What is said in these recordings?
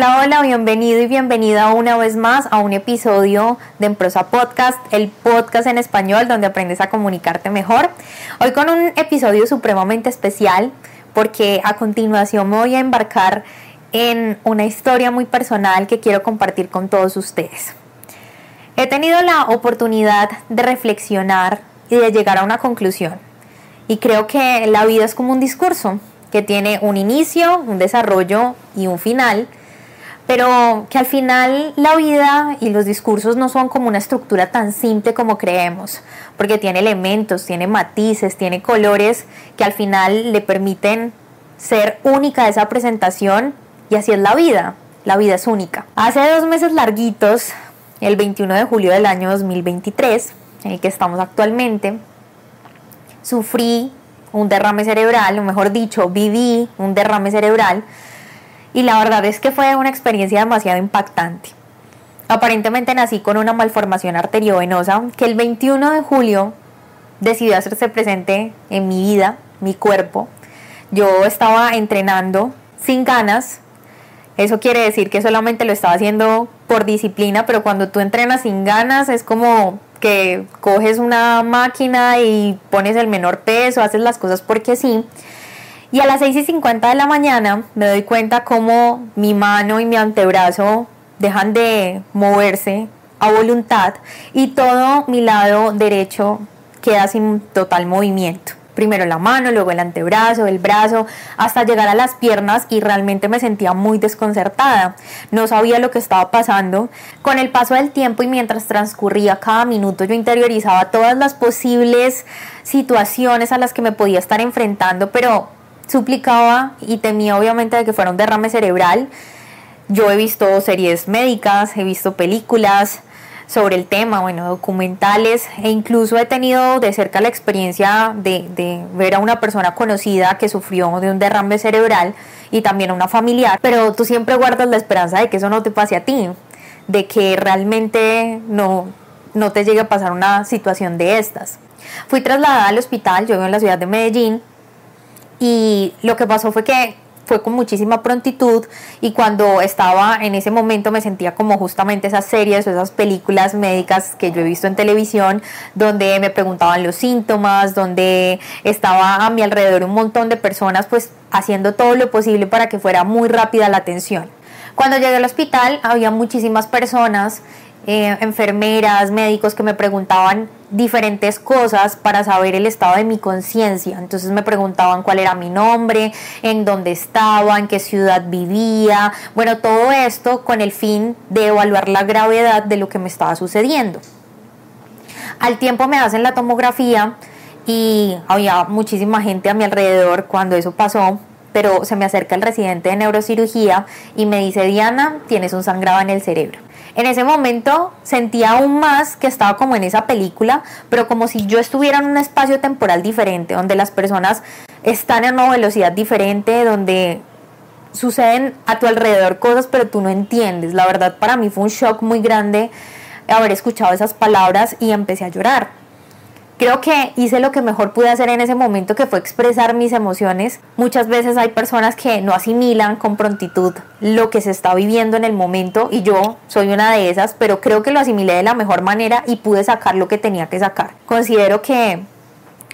Hola, hola, bienvenido y bienvenida una vez más a un episodio de Emprosa Podcast, el podcast en español donde aprendes a comunicarte mejor. Hoy con un episodio supremamente especial porque a continuación me voy a embarcar en una historia muy personal que quiero compartir con todos ustedes. He tenido la oportunidad de reflexionar y de llegar a una conclusión. Y creo que la vida es como un discurso que tiene un inicio, un desarrollo y un final, pero que al final la vida y los discursos no son como una estructura tan simple como creemos, porque tiene elementos, tiene matices, tiene colores que al final le permiten ser única esa presentación y así es la vida, la vida es única. Hace dos meses larguitos, el 21 de julio del año 2023, en el que estamos actualmente, sufrí un derrame cerebral, o mejor dicho, viví un derrame cerebral y la verdad es que fue una experiencia demasiado impactante. Aparentemente nací con una malformación arteriovenosa que el 21 de julio decidió hacerse presente en mi vida, mi cuerpo. Yo estaba entrenando sin ganas. Eso quiere decir que solamente lo estaba haciendo por disciplina, pero cuando tú entrenas sin ganas es como que coges una máquina y pones el menor peso, haces las cosas porque sí. Y a las 6 y 50 de la mañana me doy cuenta cómo mi mano y mi antebrazo dejan de moverse a voluntad y todo mi lado derecho queda sin total movimiento. Primero la mano, luego el antebrazo, el brazo, hasta llegar a las piernas y realmente me sentía muy desconcertada. No sabía lo que estaba pasando. Con el paso del tiempo y mientras transcurría cada minuto yo interiorizaba todas las posibles situaciones a las que me podía estar enfrentando, pero suplicaba y temía obviamente de que fuera un derrame cerebral. Yo he visto series médicas, he visto películas sobre el tema, bueno, documentales e incluso he tenido de cerca la experiencia de, de, ver a una persona conocida que sufrió de un derrame cerebral y también a una familiar, pero tú siempre guardas la esperanza de que eso no te pase a ti, de que realmente no, no te llegue a pasar una situación de estas. Fui trasladada al hospital, yo vivo en la ciudad de Medellín, y lo que pasó fue que fue con muchísima prontitud y cuando estaba en ese momento me sentía como justamente esas series o esas películas médicas que yo he visto en televisión donde me preguntaban los síntomas, donde estaba a mi alrededor un montón de personas pues haciendo todo lo posible para que fuera muy rápida la atención. Cuando llegué al hospital había muchísimas personas eh, enfermeras, médicos que me preguntaban diferentes cosas para saber el estado de mi conciencia. Entonces me preguntaban cuál era mi nombre, en dónde estaba, en qué ciudad vivía. Bueno, todo esto con el fin de evaluar la gravedad de lo que me estaba sucediendo. Al tiempo me hacen la tomografía y había muchísima gente a mi alrededor cuando eso pasó, pero se me acerca el residente de neurocirugía y me dice, Diana, tienes un sangrado en el cerebro. En ese momento sentía aún más que estaba como en esa película, pero como si yo estuviera en un espacio temporal diferente, donde las personas están en una velocidad diferente, donde suceden a tu alrededor cosas, pero tú no entiendes. La verdad para mí fue un shock muy grande haber escuchado esas palabras y empecé a llorar. Creo que hice lo que mejor pude hacer en ese momento, que fue expresar mis emociones. Muchas veces hay personas que no asimilan con prontitud lo que se está viviendo en el momento y yo soy una de esas, pero creo que lo asimilé de la mejor manera y pude sacar lo que tenía que sacar. Considero que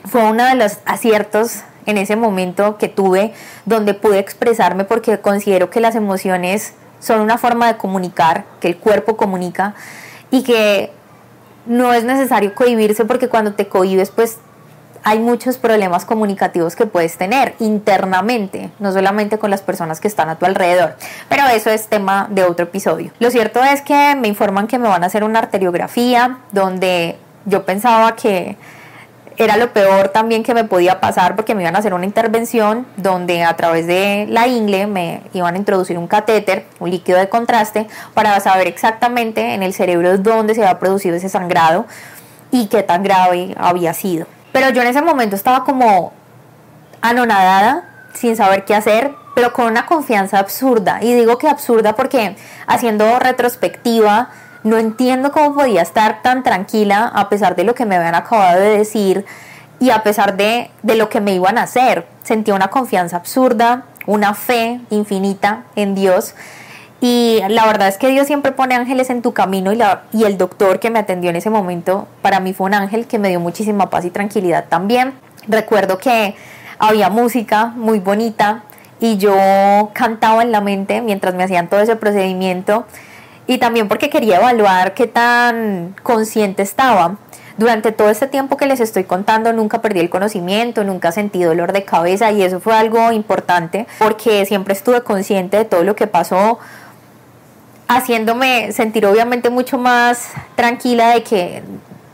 fue uno de los aciertos en ese momento que tuve donde pude expresarme porque considero que las emociones son una forma de comunicar, que el cuerpo comunica y que no es necesario cohibirse porque cuando te cohibes pues hay muchos problemas comunicativos que puedes tener internamente, no solamente con las personas que están a tu alrededor. Pero eso es tema de otro episodio. Lo cierto es que me informan que me van a hacer una arteriografía donde yo pensaba que era lo peor también que me podía pasar porque me iban a hacer una intervención donde a través de la ingle me iban a introducir un catéter, un líquido de contraste, para saber exactamente en el cerebro dónde se había producido ese sangrado y qué tan grave había sido. Pero yo en ese momento estaba como anonadada, sin saber qué hacer, pero con una confianza absurda. Y digo que absurda porque haciendo retrospectiva, no entiendo cómo podía estar tan tranquila a pesar de lo que me habían acabado de decir y a pesar de, lo que me iban a hacer. Sentía una confianza absurda, una fe infinita en Dios. Y la verdad es que Dios siempre pone ángeles en tu camino y, la, y el doctor que me atendió en ese momento para mí fue un ángel que me dio muchísima paz y tranquilidad también. Recuerdo que había música muy bonita y yo cantaba en la mente mientras me hacían todo ese procedimiento y también porque quería evaluar qué tan consciente estaba. Durante todo este tiempo que les estoy contando nunca perdí el conocimiento, nunca sentí dolor de cabeza y eso fue algo importante porque siempre estuve consciente de todo lo que pasó, haciéndome sentir obviamente mucho más tranquila de que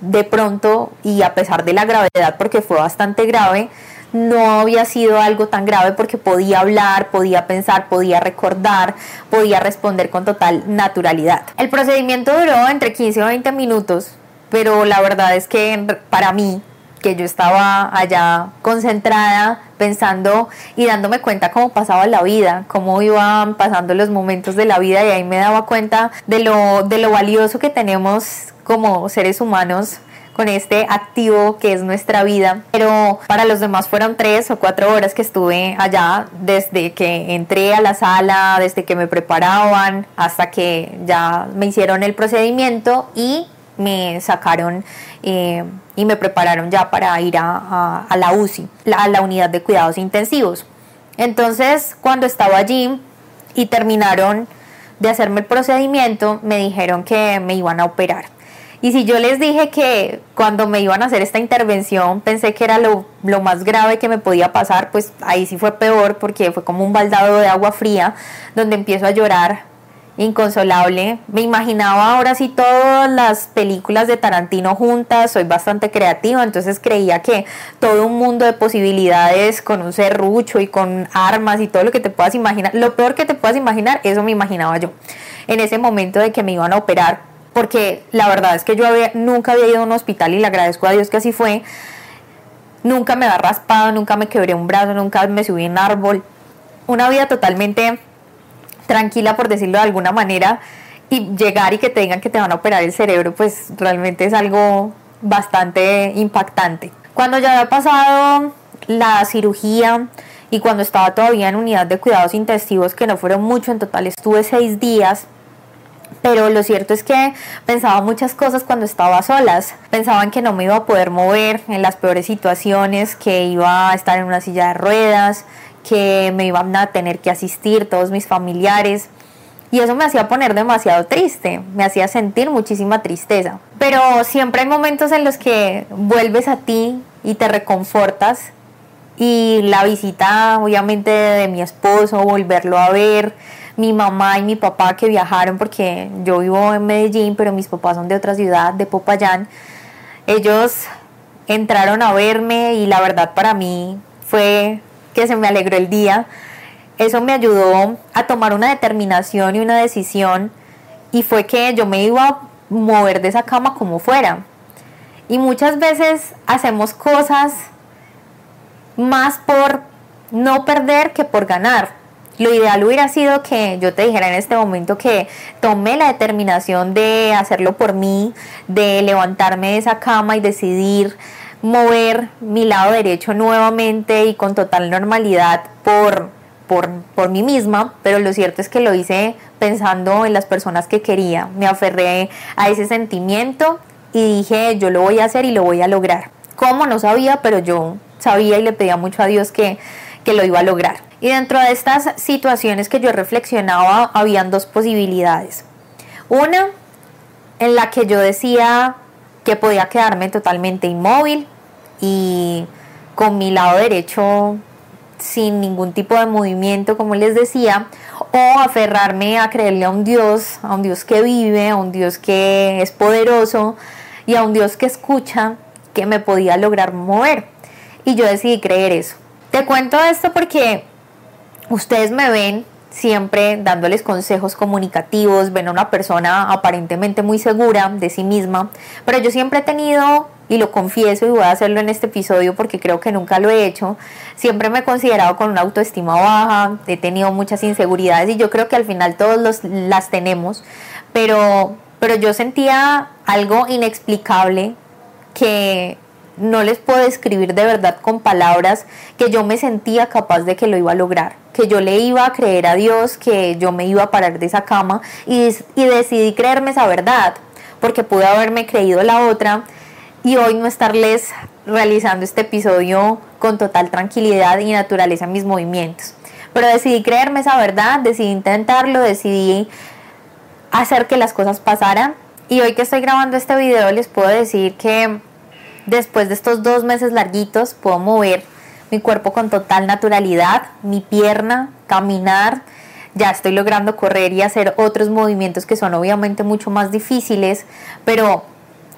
de pronto y a pesar de la gravedad porque fue bastante grave, no había sido algo tan grave porque podía hablar, podía pensar, podía recordar, podía responder con total naturalidad. El procedimiento duró entre 15 o 20 minutos, pero la verdad es que para mí, que yo estaba allá concentrada, pensando y dándome cuenta cómo pasaba la vida, cómo iban pasando los momentos de la vida y ahí me daba cuenta de lo, de lo valioso que tenemos como seres humanos con este activo que es nuestra vida. Pero para los demás fueron tres o cuatro horas que estuve allá desde que entré a la sala, desde que me preparaban hasta que ya me hicieron el procedimiento y me sacaron eh, y me prepararon ya para ir a, la UCI, a la unidad de cuidados intensivos. Entonces, cuando estaba allí y terminaron de hacerme el procedimiento, me dijeron que me iban a operar. Y si yo les dije que cuando me iban a hacer esta intervención pensé que era lo, más grave que me podía pasar, pues ahí sí fue peor porque fue como un baldado de agua fría donde empiezo a llorar inconsolable. Me imaginaba ahora sí todas las películas de Tarantino juntas, soy bastante creativa, entonces creía que todo un mundo de posibilidades con un serrucho y con armas y todo lo que te puedas imaginar, lo peor que te puedas imaginar, eso me imaginaba yo. En ese momento de que me iban a operar, porque la verdad es que yo había, nunca había ido a un hospital y le agradezco a Dios que así fue. Nunca me había raspado, nunca me quebré un brazo, nunca me subí en árbol. Una vida totalmente tranquila, por decirlo de alguna manera. Y llegar y que te digan que te van a operar el cerebro, pues realmente es algo bastante impactante. Cuando ya había pasado la cirugía y cuando estaba todavía en unidad de cuidados intensivos, que no fueron mucho, en total estuve seis días, pero lo cierto es que pensaba muchas cosas cuando estaba solas. Pensaban que no me iba a poder mover en las peores situaciones, que iba a estar en una silla de ruedas, que me iban a tener que asistir todos mis familiares. Y eso me hacía poner demasiado triste, me hacía sentir muchísima tristeza. Pero siempre hay momentos en los que vuelves a ti y te reconfortas. Y la visita, obviamente, de mi esposo, volverlo a ver, mi mamá y mi papá que viajaron porque yo vivo en Medellín, pero mis papás son de otra ciudad, de Popayán. Ellos entraron a verme y la verdad para mí fue que se me alegró el día. Eso me ayudó a tomar una determinación y una decisión y fue que yo me iba a mover de esa cama como fuera. Y muchas veces hacemos cosas más por no perder que por ganar. Lo ideal hubiera sido que yo te dijera en este momento que tomé la determinación de hacerlo por mí, de levantarme de esa cama y decidir mover mi lado derecho nuevamente y con total normalidad por, por, por, mí misma, pero lo cierto es que lo hice pensando en las personas que quería. Me aferré a ese sentimiento y dije, yo lo voy a hacer y lo voy a lograr. ¿Cómo? No sabía, pero yo sabía y le pedía mucho a Dios que, que lo iba a lograr. Y dentro de estas situaciones que yo reflexionaba, habían dos posibilidades. Una en la que yo decía que podía quedarme totalmente inmóvil y con mi lado derecho sin ningún tipo de movimiento, como les decía, o aferrarme a creerle a un Dios, a un Dios que vive, a un Dios que es poderoso y a un Dios que escucha, que me podía lograr mover. Y yo decidí creer eso. Te cuento esto porque ustedes me ven siempre dándoles consejos comunicativos, ven a una persona aparentemente muy segura de sí misma, pero yo siempre he tenido, y lo confieso y voy a hacerlo en este episodio porque creo que nunca lo he hecho, siempre me he considerado con una autoestima baja, he tenido muchas inseguridades y yo creo que al final todos las tenemos, pero, pero yo sentía algo inexplicable que no les puedo describir de verdad con palabras que yo me sentía capaz de que lo iba a lograr, que yo le iba a creer a Dios, que yo me iba a parar de esa cama y, y decidí creerme esa verdad, porque pude haberme creído la otra y hoy no estarles realizando este episodio con total tranquilidad y naturaleza en mis movimientos. Pero decidí creerme esa verdad, decidí intentarlo, decidí hacer que las cosas pasaran. Y hoy que estoy grabando este video les puedo decir que Después de estos dos meses larguitos puedo mover mi cuerpo con total naturalidad, mi pierna, caminar, ya estoy logrando correr y hacer otros movimientos que son obviamente mucho más difíciles, pero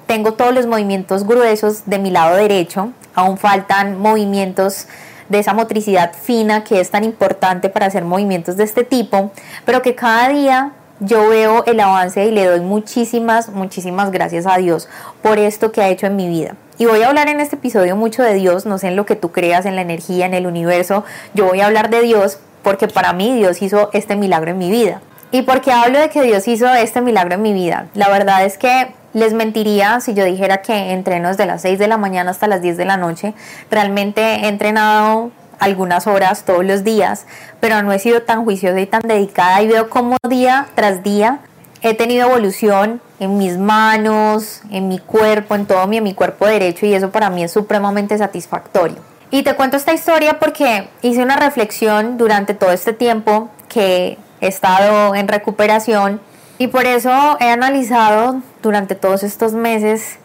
tengo todos los movimientos gruesos de mi lado derecho, aún faltan movimientos de esa motricidad fina que es tan importante para hacer movimientos de este tipo, pero que cada día yo veo el avance y le doy muchísimas, muchísimas gracias a Dios por esto que ha hecho en mi vida. Y voy a hablar en este episodio mucho de Dios, no sé en lo que tú creas, en la energía, en el universo. Yo voy a hablar de Dios porque para mí Dios hizo este milagro en mi vida. ¿Y por qué hablo de que Dios hizo este milagro en mi vida? La verdad es que les mentiría si yo dijera que entreno desde las 6 de la mañana hasta las 10 de la noche. Realmente he entrenado algunas horas todos los días, pero no he sido tan juiciosa y tan dedicada y veo cómo día tras día he tenido evolución en mis manos, en mi cuerpo, en todo mi, en mi cuerpo derecho y eso para mí es supremamente satisfactorio. Y te cuento esta historia porque hice una reflexión durante todo este tiempo que he estado en recuperación y por eso he analizado durante todos estos meses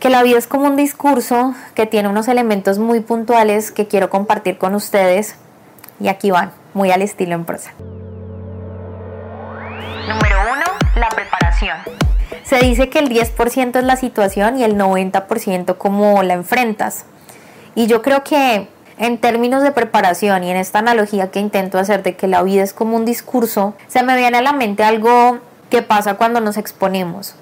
que la vida es como un discurso que tiene unos elementos muy puntuales que quiero compartir con ustedes y aquí van, muy al estilo en prosa. Número 1. La preparación. Se dice que el 10% es la situación y el 90% cómo la enfrentas. Y yo creo que en términos de preparación y en esta analogía que intento hacer de que la vida es como un discurso, se me viene a la mente algo que pasa cuando nos exponemos.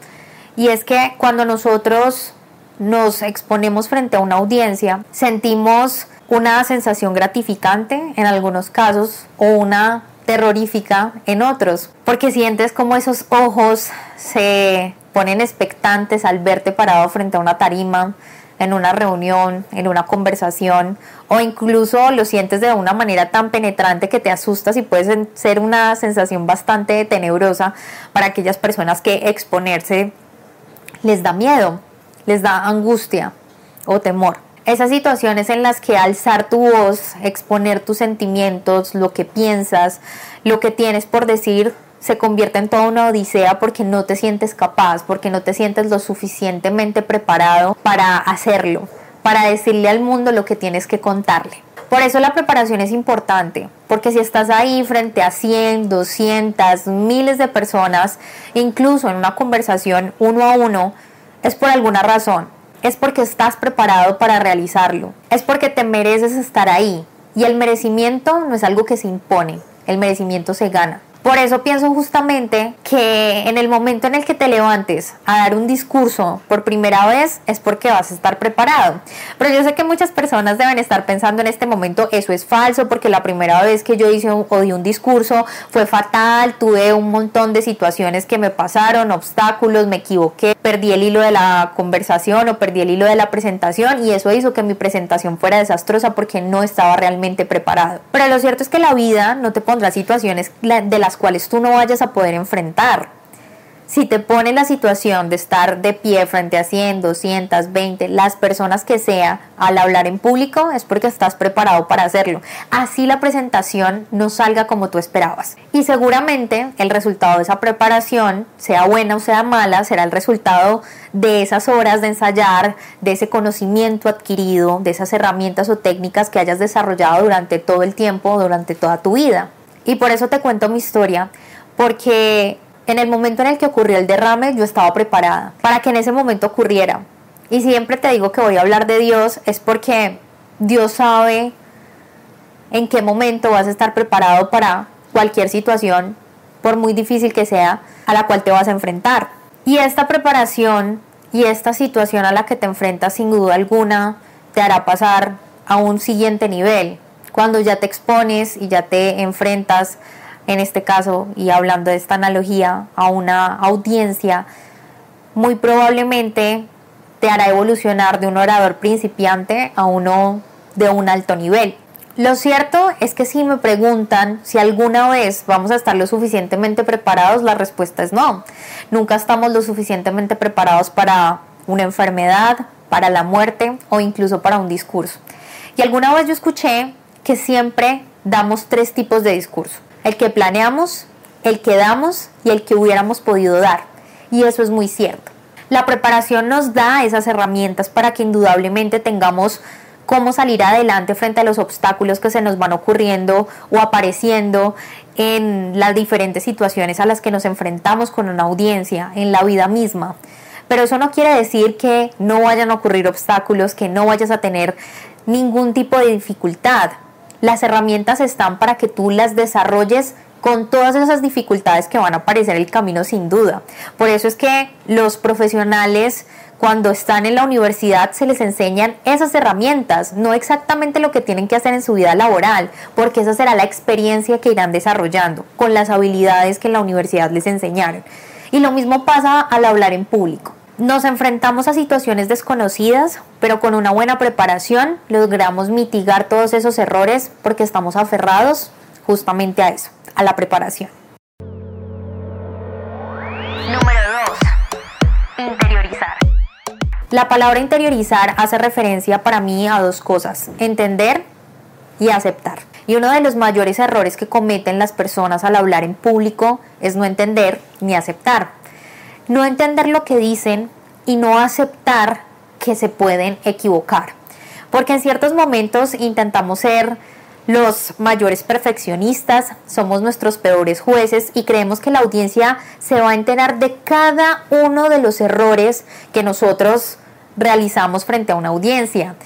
Y es que cuando nosotros nos exponemos frente a una audiencia, sentimos una sensación gratificante en algunos casos o una terrorífica en otros, porque sientes como esos ojos se ponen expectantes al verte parado frente a una tarima, en una reunión, en una conversación, o incluso lo sientes de una manera tan penetrante que te asustas y puede ser una sensación bastante tenebrosa para aquellas personas que exponerse les da miedo, les da angustia o temor esas situaciones en las que alzar tu voz, exponer tus sentimientos, lo que piensas, lo que tienes por decir, se convierte en toda una odisea porque no te sientes capaz, porque no te sientes lo suficientemente preparado para hacerlo, para decirle al mundo lo que tienes que contarle. Por eso la preparación es importante, porque si estás ahí frente a 100, 200, miles de personas, incluso en una conversación uno a uno, es por alguna razón es porque estás preparado para realizarlo, es porque te mereces estar ahí. Y el merecimiento no es algo que se impone, el merecimiento se gana. Por eso pienso justamente que en el momento en el que te levantes a dar un discurso por primera vez es porque vas a estar preparado. Pero yo sé que muchas personas deben estar pensando en este momento eso es falso porque la primera vez que yo hice o di un discurso fue fatal, tuve un montón de situaciones que me pasaron, obstáculos, me equivoqué, perdí el hilo de la conversación o perdí el hilo de la presentación y eso hizo que mi presentación fuera desastrosa porque no estaba realmente preparado. Pero lo cierto es que la vida no te pondrá situaciones de las cuales tú no vayas a poder enfrentar. Si te pone la situación de estar de pie frente a 100, 200, 20, las personas que sea, al hablar en público, es porque estás preparado para hacerlo. Así la presentación no salga como tú esperabas. Y seguramente el resultado de esa preparación, sea buena o sea mala, será el resultado de esas horas de ensayar, de ese conocimiento adquirido, de esas herramientas o técnicas que hayas desarrollado durante todo el tiempo, durante toda tu vida. Y por eso te cuento mi historia, porque en el momento en el que ocurrió el derrame yo estaba preparada para que en ese momento ocurriera. Y siempre te digo que voy a hablar de Dios es porque Dios sabe en qué momento vas a estar preparado para cualquier situación, por muy difícil que sea, a la cual te vas a enfrentar. Y esta preparación y esta situación a la que te enfrentas sin duda alguna te hará pasar a un siguiente nivel. Cuando ya te expones y ya te enfrentas, en este caso, y hablando de esta analogía, a una audiencia, muy probablemente te hará evolucionar de un orador principiante a uno de un alto nivel. Lo cierto es que si me preguntan si alguna vez vamos a estar lo suficientemente preparados, la respuesta es no. Nunca estamos lo suficientemente preparados para una enfermedad, para la muerte o incluso para un discurso. Y alguna vez yo escuché que siempre damos tres tipos de discurso. El que planeamos, el que damos y el que hubiéramos podido dar. Y eso es muy cierto. La preparación nos da esas herramientas para que indudablemente tengamos cómo salir adelante frente a los obstáculos que se nos van ocurriendo o apareciendo en las diferentes situaciones a las que nos enfrentamos con una audiencia, en la vida misma. Pero eso no quiere decir que no vayan a ocurrir obstáculos, que no vayas a tener ningún tipo de dificultad. Las herramientas están para que tú las desarrolles con todas esas dificultades que van a aparecer en el camino sin duda. Por eso es que los profesionales cuando están en la universidad se les enseñan esas herramientas, no exactamente lo que tienen que hacer en su vida laboral, porque esa será la experiencia que irán desarrollando con las habilidades que en la universidad les enseñaron. Y lo mismo pasa al hablar en público. Nos enfrentamos a situaciones desconocidas, pero con una buena preparación logramos mitigar todos esos errores porque estamos aferrados justamente a eso, a la preparación. La palabra interiorizar hace referencia para mí a dos cosas, entender y aceptar. Y uno de los mayores errores que cometen las personas al hablar en público es no entender ni aceptar. No entender lo que dicen y no aceptar que se pueden equivocar. Porque en ciertos momentos intentamos ser los mayores perfeccionistas, somos nuestros peores jueces y creemos que la audiencia se va a enterar de cada uno de los errores que nosotros realizamos frente a una audiencia.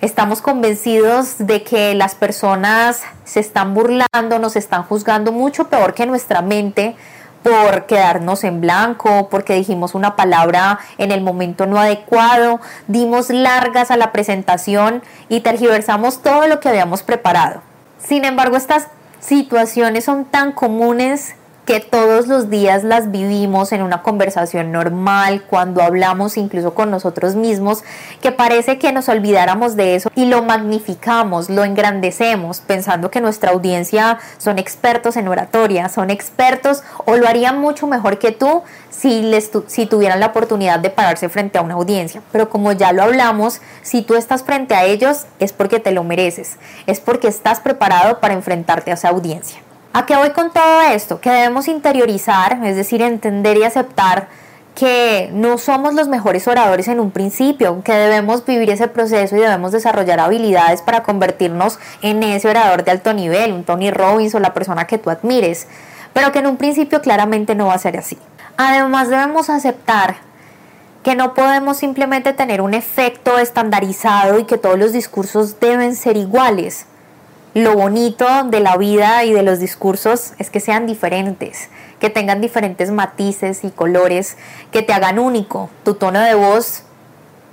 Estamos convencidos de que las personas se están burlando, nos están juzgando mucho peor que nuestra mente por quedarnos en blanco, porque dijimos una palabra en el momento no adecuado, dimos largas a la presentación y tergiversamos todo lo que habíamos preparado. Sin embargo, estas situaciones son tan comunes que todos los días las vivimos en una conversación normal, cuando hablamos incluso con nosotros mismos, que parece que nos olvidáramos de eso y lo magnificamos, lo engrandecemos, pensando que nuestra audiencia son expertos en oratoria, son expertos o lo harían mucho mejor que tú si, les si tuvieran la oportunidad de pararse frente a una audiencia. Pero como ya lo hablamos, si tú estás frente a ellos es porque te lo mereces, es porque estás preparado para enfrentarte a esa audiencia. ¿A qué voy con todo esto? Que debemos interiorizar, es decir, entender y aceptar que no somos los mejores oradores en un principio, que debemos vivir ese proceso y debemos desarrollar habilidades para convertirnos en ese orador de alto nivel, un Tony Robbins o la persona que tú admires, pero que en un principio claramente no va a ser así. Además debemos aceptar que no podemos simplemente tener un efecto estandarizado y que todos los discursos deben ser iguales. Lo bonito de la vida y de los discursos es que sean diferentes, que tengan diferentes matices y colores, que te hagan único. Tu tono de voz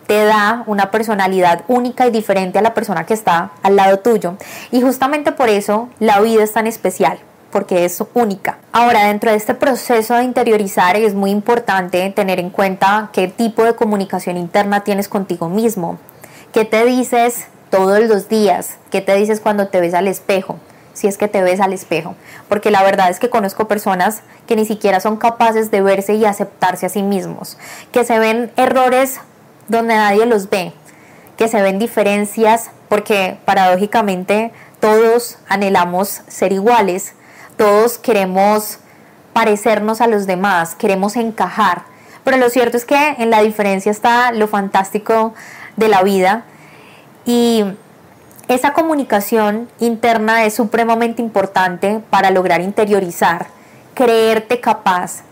te da una personalidad única y diferente a la persona que está al lado tuyo. Y justamente por eso la vida es tan especial, porque es única. Ahora, dentro de este proceso de interiorizar es muy importante tener en cuenta qué tipo de comunicación interna tienes contigo mismo, qué te dices todos los días, ¿qué te dices cuando te ves al espejo? Si es que te ves al espejo. Porque la verdad es que conozco personas que ni siquiera son capaces de verse y aceptarse a sí mismos, que se ven errores donde nadie los ve, que se ven diferencias porque paradójicamente todos anhelamos ser iguales, todos queremos parecernos a los demás, queremos encajar. Pero lo cierto es que en la diferencia está lo fantástico de la vida y esa comunicación interna es supremamente importante para lograr interiorizar, creerte capaz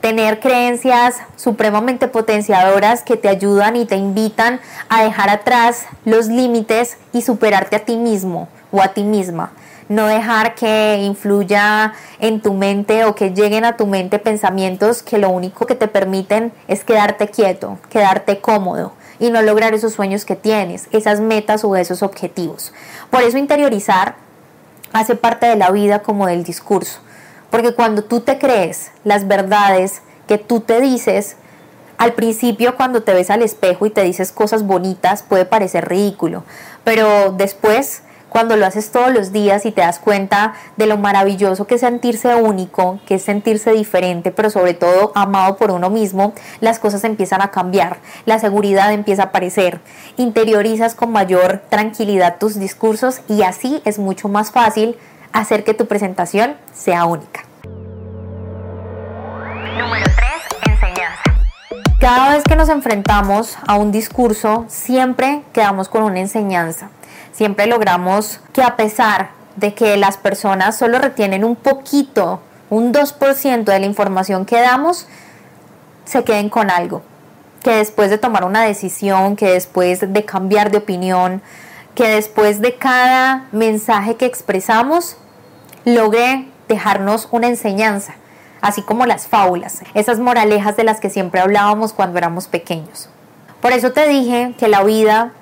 tener creencias supremamente potenciadoras que te ayudan y te invitan a dejar atrás los límites y superarte a ti mismo o a ti misma. No dejar que influya en tu mente o que lleguen a tu mente pensamientos que lo único que te permiten es quedarte quieto, quedarte cómodo y no lograr esos sueños que tienes, esas metas o esos objetivos. Por eso interiorizar hace parte de la vida como del discurso. Porque cuando tú te crees las verdades que tú te dices, al principio cuando te ves al espejo y te dices cosas bonitas puede parecer ridículo, pero después cuando lo haces todos los días y te das cuenta de lo maravilloso que es sentirse único, que es sentirse diferente, pero sobre todo amado por uno mismo, las cosas empiezan a cambiar, la seguridad empieza a aparecer, interiorizas con mayor tranquilidad tus discursos y así es mucho más fácil hacer que tu presentación sea única. Número 3. Enseñanza. Cada vez que nos enfrentamos a un discurso, siempre quedamos con una enseñanza siempre logramos que a pesar de que las personas solo retienen un poquito, un 2% de la información que damos, se queden con algo. Que después de tomar una decisión, que después de cambiar de opinión, que después de cada mensaje que expresamos, logre dejarnos una enseñanza, así como las fábulas, esas moralejas de las que siempre hablábamos cuando éramos pequeños. Por eso te dije que la vida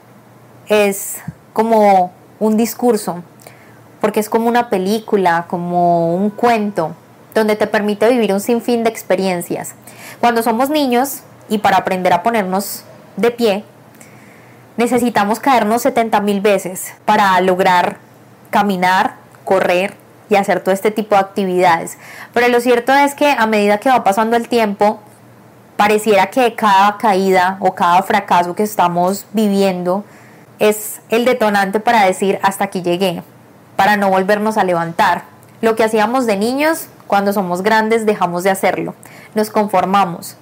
es como un discurso, porque es como una película, como un cuento, donde te permite vivir un sinfín de experiencias. Cuando somos niños y para aprender a ponernos de pie, necesitamos caernos 70 mil veces para lograr caminar, correr y hacer todo este tipo de actividades. Pero lo cierto es que a medida que va pasando el tiempo, pareciera que cada caída o cada fracaso que estamos viviendo es el detonante para decir hasta aquí llegué, para no volvernos a levantar. Lo que hacíamos de niños, cuando somos grandes dejamos de hacerlo, nos conformamos,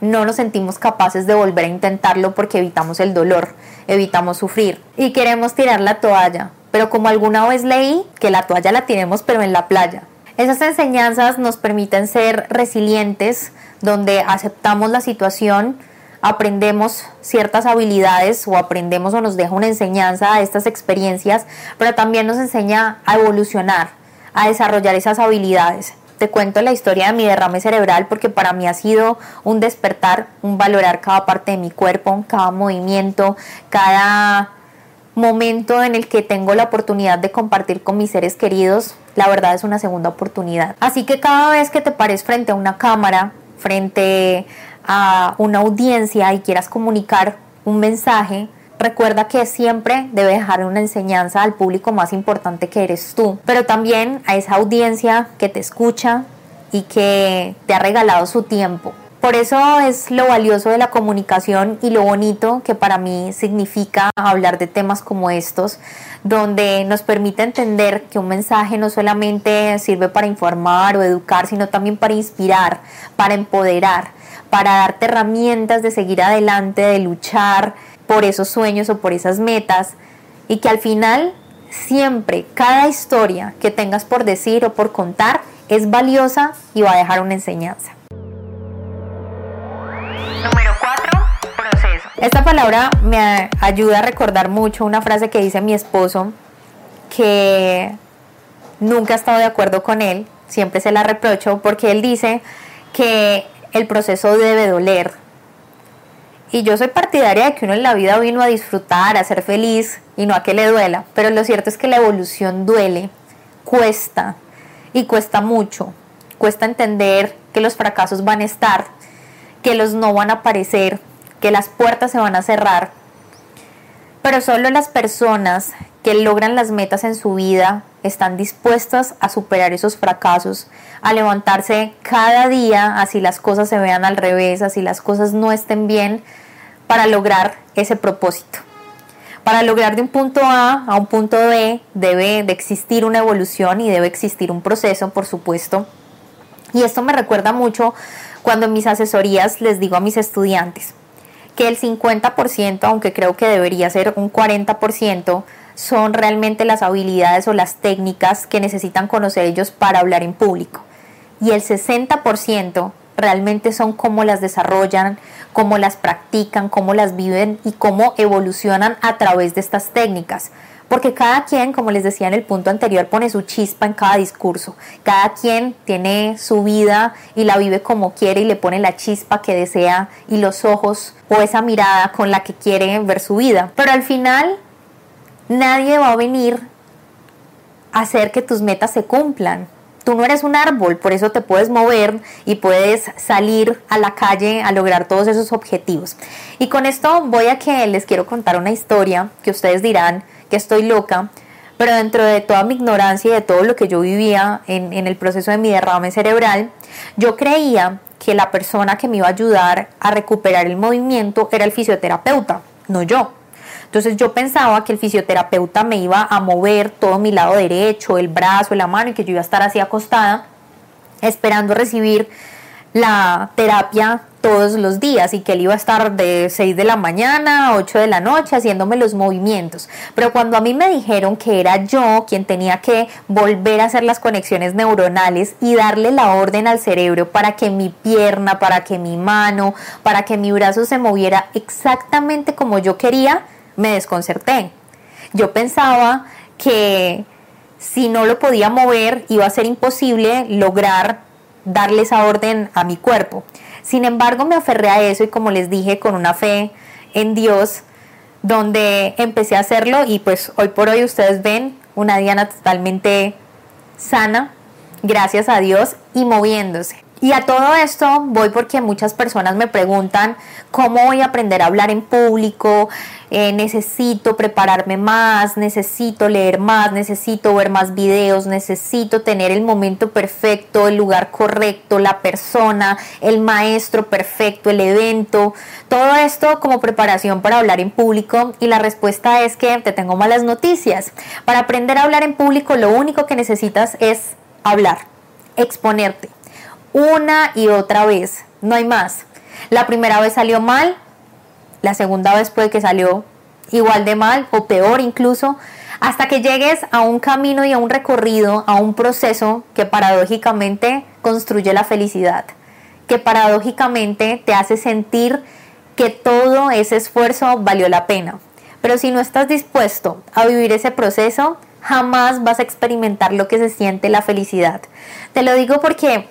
no nos sentimos capaces de volver a intentarlo porque evitamos el dolor, evitamos sufrir y queremos tirar la toalla. Pero como alguna vez leí, que la toalla la tenemos pero en la playa. Esas enseñanzas nos permiten ser resilientes, donde aceptamos la situación, aprendemos ciertas habilidades o aprendemos o nos deja una enseñanza a estas experiencias, pero también nos enseña a evolucionar, a desarrollar esas habilidades. Te cuento la historia de mi derrame cerebral porque para mí ha sido un despertar, un valorar cada parte de mi cuerpo, cada movimiento, cada momento en el que tengo la oportunidad de compartir con mis seres queridos, la verdad es una segunda oportunidad. Así que cada vez que te pares frente a una cámara, frente a una audiencia y quieras comunicar un mensaje, recuerda que siempre debe dejar una enseñanza al público más importante que eres tú, pero también a esa audiencia que te escucha y que te ha regalado su tiempo. Por eso es lo valioso de la comunicación y lo bonito que para mí significa hablar de temas como estos, donde nos permite entender que un mensaje no solamente sirve para informar o educar, sino también para inspirar, para empoderar para darte herramientas de seguir adelante, de luchar por esos sueños o por esas metas y que al final siempre cada historia que tengas por decir o por contar es valiosa y va a dejar una enseñanza. Número 4. Proceso. Esta palabra me ayuda a recordar mucho una frase que dice mi esposo que nunca he estado de acuerdo con él, siempre se la reprocho porque él dice que el proceso debe doler. Y yo soy partidaria de que uno en la vida vino a disfrutar, a ser feliz y no a que le duela. Pero lo cierto es que la evolución duele, cuesta y cuesta mucho. Cuesta entender que los fracasos van a estar, que los no van a aparecer, que las puertas se van a cerrar. Pero solo las personas que logran las metas en su vida están dispuestas a superar esos fracasos, a levantarse cada día, así las cosas se vean al revés, así las cosas no estén bien, para lograr ese propósito. Para lograr de un punto A a un punto B debe de existir una evolución y debe existir un proceso, por supuesto. Y esto me recuerda mucho cuando en mis asesorías les digo a mis estudiantes que el 50%, aunque creo que debería ser un 40%, son realmente las habilidades o las técnicas que necesitan conocer ellos para hablar en público. Y el 60% realmente son cómo las desarrollan, cómo las practican, cómo las viven y cómo evolucionan a través de estas técnicas. Porque cada quien, como les decía en el punto anterior, pone su chispa en cada discurso. Cada quien tiene su vida y la vive como quiere y le pone la chispa que desea y los ojos o esa mirada con la que quiere ver su vida. Pero al final nadie va a venir a hacer que tus metas se cumplan. Tú no eres un árbol, por eso te puedes mover y puedes salir a la calle a lograr todos esos objetivos. Y con esto voy a que les quiero contar una historia que ustedes dirán, que estoy loca, pero dentro de toda mi ignorancia y de todo lo que yo vivía en, el proceso de mi derrame cerebral, yo creía que la persona que me iba a ayudar a recuperar el movimiento era el fisioterapeuta, no yo. Entonces yo pensaba que el fisioterapeuta me iba a mover todo mi lado derecho, el brazo, la mano y que yo iba a estar así acostada esperando recibir la terapia todos los días y que él iba a estar de 6 de la mañana a 8 de la noche haciéndome los movimientos. Pero cuando a mí me dijeron que era yo quien tenía que volver a hacer las conexiones neuronales y darle la orden al cerebro para que mi pierna, para que mi mano, para que mi brazo se moviera exactamente como yo quería, me desconcerté. Yo pensaba que si no lo podía mover iba a ser imposible lograr darle esa orden a mi cuerpo. Sin embargo, me aferré a eso y como les dije, con una fe en Dios, donde empecé a hacerlo y pues hoy por hoy ustedes ven una Diana totalmente sana, gracias a Dios, y moviéndose. Y a todo esto voy porque muchas personas me preguntan cómo voy a aprender a hablar en público, eh, necesito prepararme más, necesito leer más, necesito ver más videos, necesito tener el momento perfecto, el lugar correcto, la persona, el maestro perfecto, el evento, todo esto como preparación para hablar en público y la respuesta es que te tengo malas noticias. Para aprender a hablar en público lo único que necesitas es hablar, exponerte una y otra vez, no hay más. La primera vez salió mal, la segunda vez puede que salió igual de mal o peor incluso, hasta que llegues a un camino y a un recorrido, a un proceso que paradójicamente construye la felicidad, que paradójicamente te hace sentir que todo ese esfuerzo valió la pena. Pero si no estás dispuesto a vivir ese proceso, jamás vas a experimentar lo que se siente la felicidad. Te lo digo porque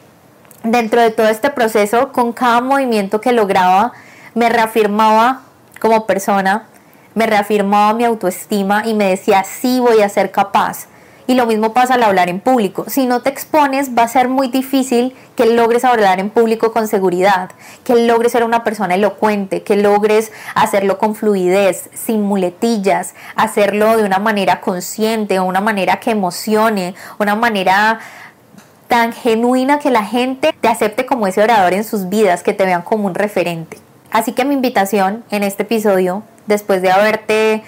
dentro de todo este proceso, con cada movimiento que lograba, me reafirmaba como persona, me reafirmaba mi autoestima y me decía, sí voy a ser capaz. Y lo mismo pasa al hablar en público. Si no te expones, va a ser muy difícil que logres hablar en público con seguridad, que logres ser una persona elocuente, que logres hacerlo con fluidez, sin muletillas, hacerlo de una manera consciente, una manera que emocione, una manera tan genuina que la gente te acepte como ese orador en sus vidas, que te vean como un referente. Así que mi invitación en este episodio, después de haberte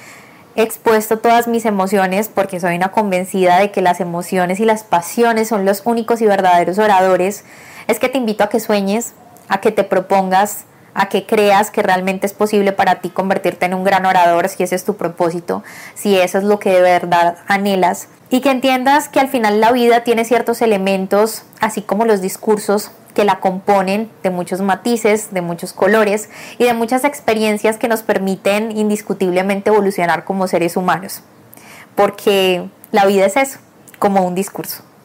expuesto todas mis emociones, porque soy una convencida de que las emociones y las pasiones son los únicos y verdaderos oradores, es que te invito a que sueñes, a que te propongas, a que creas que realmente es posible para ti convertirte en un gran orador, si ese es tu propósito, si eso es lo que de verdad anhelas y que entiendas que al final la vida tiene ciertos elementos, así como los discursos que la componen de muchos matices, de muchos colores y de muchas experiencias que nos permiten indiscutiblemente evolucionar como seres humanos. Porque la vida es eso, como un discurso.